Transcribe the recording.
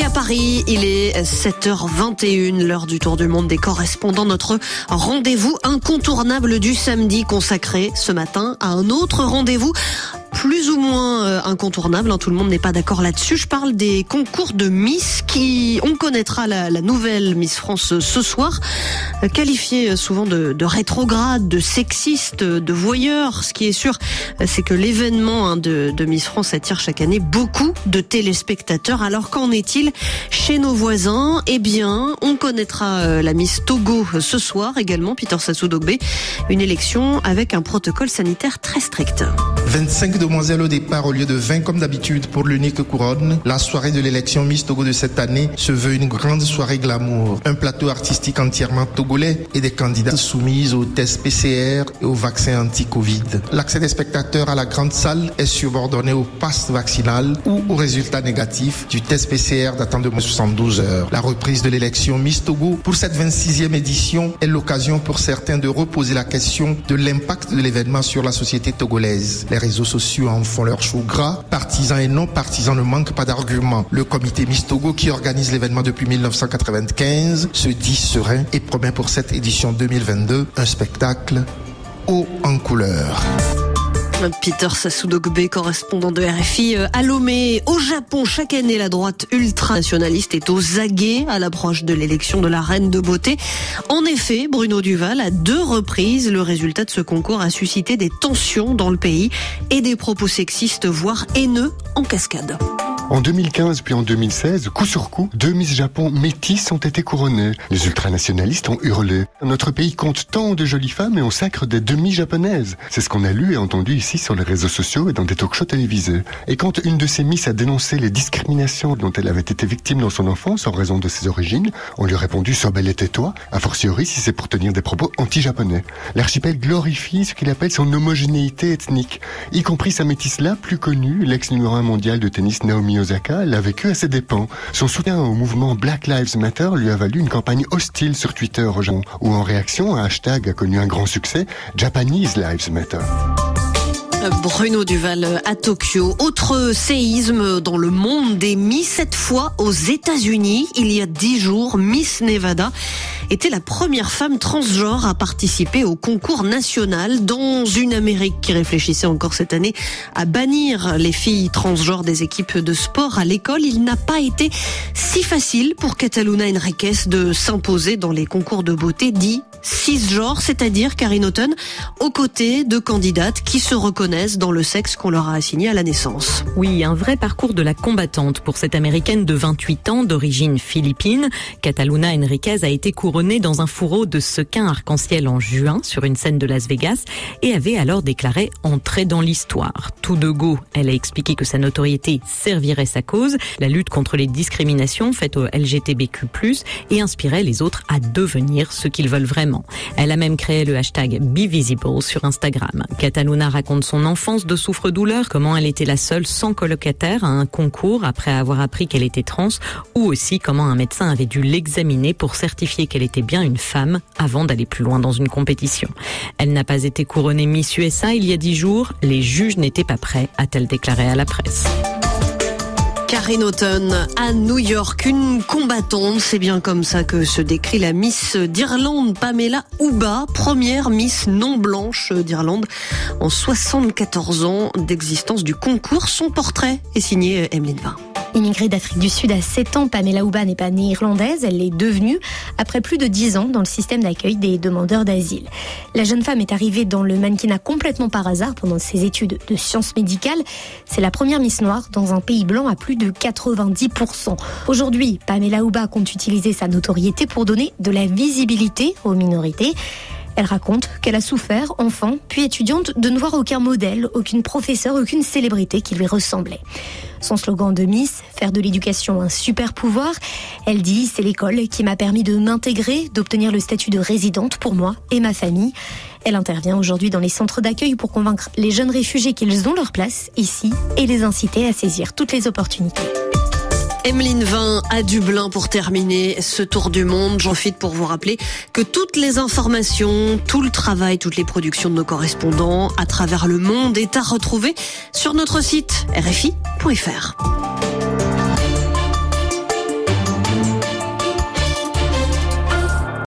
Et à Paris, il est 7h21, l'heure du tour du monde des correspondants. Notre rendez-vous incontournable du samedi consacré ce matin à un autre rendez-vous plus ou moins euh, incontournable. Hein, tout le monde n'est pas d'accord là-dessus. Je parle des concours de Miss qui, on connaîtra la, nouvelle Miss France ce soir, euh, qualifiée souvent de, rétrograde, de sexiste, de voyeur. Ce qui est sûr, c'est que l'événement hein, de, de Miss France attire chaque année beaucoup de téléspectateurs. Alors qu'en est-il chez nos voisins? Eh bien, on connaîtra euh, la Miss Togo ce soir également, Peter Sassou Dogbe, une élection avec un protocole sanitaire très strict. 25 demoiselles au départ au lieu de 20 comme d'habitude pour l'unique couronne. La soirée de l'élection Miss Togo de cette année se veut une grande soirée glamour. Un plateau artistique entièrement togolais et des candidats soumises aux tests PCR et aux vaccins anti-Covid. L'accès des spectateurs à la grande salle est subordonné au pass vaccinal ou au résultat négatif du test PCR datant de 72 heures. La reprise de l'élection Miss Togo pour cette 26e édition est l'occasion pour certains de reposer la question de l'impact de l'événement sur la société togolaise réseaux sociaux en font leur chou gras. Partisans et non partisans ne manquent pas d'arguments. Le comité Mistogo qui organise l'événement depuis 1995 se dit serein et promet pour cette édition 2022 un spectacle haut en couleur. Peter Sassoudogbe, correspondant de RFI euh, à Lomé. Au Japon, chaque année, la droite ultranationaliste est aux aguets à l'approche de l'élection de la reine de beauté. En effet, Bruno Duval, à deux reprises, le résultat de ce concours a suscité des tensions dans le pays et des propos sexistes, voire haineux, en cascade. En 2015 puis en 2016, coup sur coup, deux Miss Japon métisses ont été couronnées. Les ultranationalistes ont hurlé. Notre pays compte tant de jolies femmes et on sacre des demi-japonaises. C'est ce qu'on a lu et entendu ici sur les réseaux sociaux et dans des talk-shows télévisés. Et quand une de ces Miss a dénoncé les discriminations dont elle avait été victime dans son enfance en raison de ses origines, on lui a répondu sois belle et tais-toi, a fortiori si c'est pour tenir des propos anti-japonais. L'archipel glorifie ce qu'il appelle son homogénéité ethnique, y compris sa métisse là plus connue, l'ex numéro 1 mondial de tennis Naomi Osaka l'a vécu à ses dépens. Son soutien au mouvement Black Lives Matter lui a valu une campagne hostile sur Twitter au Japon, où en réaction, un hashtag a connu un grand succès, Japanese Lives Matter. Bruno Duval à Tokyo. Autre séisme dans le monde des Miss, cette fois aux États-Unis. Il y a dix jours, Miss Nevada était la première femme transgenre à participer au concours national dans une Amérique qui réfléchissait encore cette année à bannir les filles transgenres des équipes de sport à l'école. Il n'a pas été si facile pour Cataluna Enriquez de s'imposer dans les concours de beauté dits cisgenres, c'est-à-dire Karine Auton, aux côtés de candidates qui se reconnaissent dans le sexe qu'on leur a assigné à la naissance. Oui, un vrai parcours de la combattante pour cette américaine de 28 ans d'origine philippine. Cataluna Enriquez a été couronnée dans un fourreau de sequins arc-en-ciel en juin sur une scène de Las Vegas et avait alors déclaré entrer dans l'histoire. Tout de go, elle a expliqué que sa notoriété servirait sa cause, la lutte contre les discriminations faites au LGTBQ+, et inspirait les autres à devenir ce qu'ils veulent vraiment elle a même créé le hashtag BeVisible sur Instagram. Cataluna raconte son enfance de souffre-douleur, comment elle était la seule sans colocataire à un concours après avoir appris qu'elle était trans, ou aussi comment un médecin avait dû l'examiner pour certifier qu'elle était bien une femme avant d'aller plus loin dans une compétition. Elle n'a pas été couronnée Miss USA il y a dix jours, les juges n'étaient pas prêts, a-t-elle déclaré à la presse. Karen Autumn à New York, une combattante, c'est bien comme ça que se décrit la Miss d'Irlande, Pamela Ouba, première Miss non blanche d'Irlande en 74 ans d'existence du concours. Son portrait est signé Emeline Vin. Immigrée d'Afrique du Sud à 7 ans, Pamela Ouba n'est pas née irlandaise, elle l'est devenue après plus de 10 ans dans le système d'accueil des demandeurs d'asile. La jeune femme est arrivée dans le mannequinat complètement par hasard pendant ses études de sciences médicales. C'est la première Miss Noire dans un pays blanc à plus de 90%. Aujourd'hui, Pamela Ouba compte utiliser sa notoriété pour donner de la visibilité aux minorités. Elle raconte qu'elle a souffert, enfant, puis étudiante, de ne voir aucun modèle, aucune professeure, aucune célébrité qui lui ressemblait. Son slogan de Miss, faire de l'éducation un super pouvoir, elle dit c'est l'école qui m'a permis de m'intégrer, d'obtenir le statut de résidente pour moi et ma famille. Elle intervient aujourd'hui dans les centres d'accueil pour convaincre les jeunes réfugiés qu'ils ont leur place ici et les inciter à saisir toutes les opportunités. Emeline Vin à Dublin pour terminer ce tour du monde. J'en profite pour vous rappeler que toutes les informations, tout le travail, toutes les productions de nos correspondants à travers le monde est à retrouver sur notre site rfi.fr.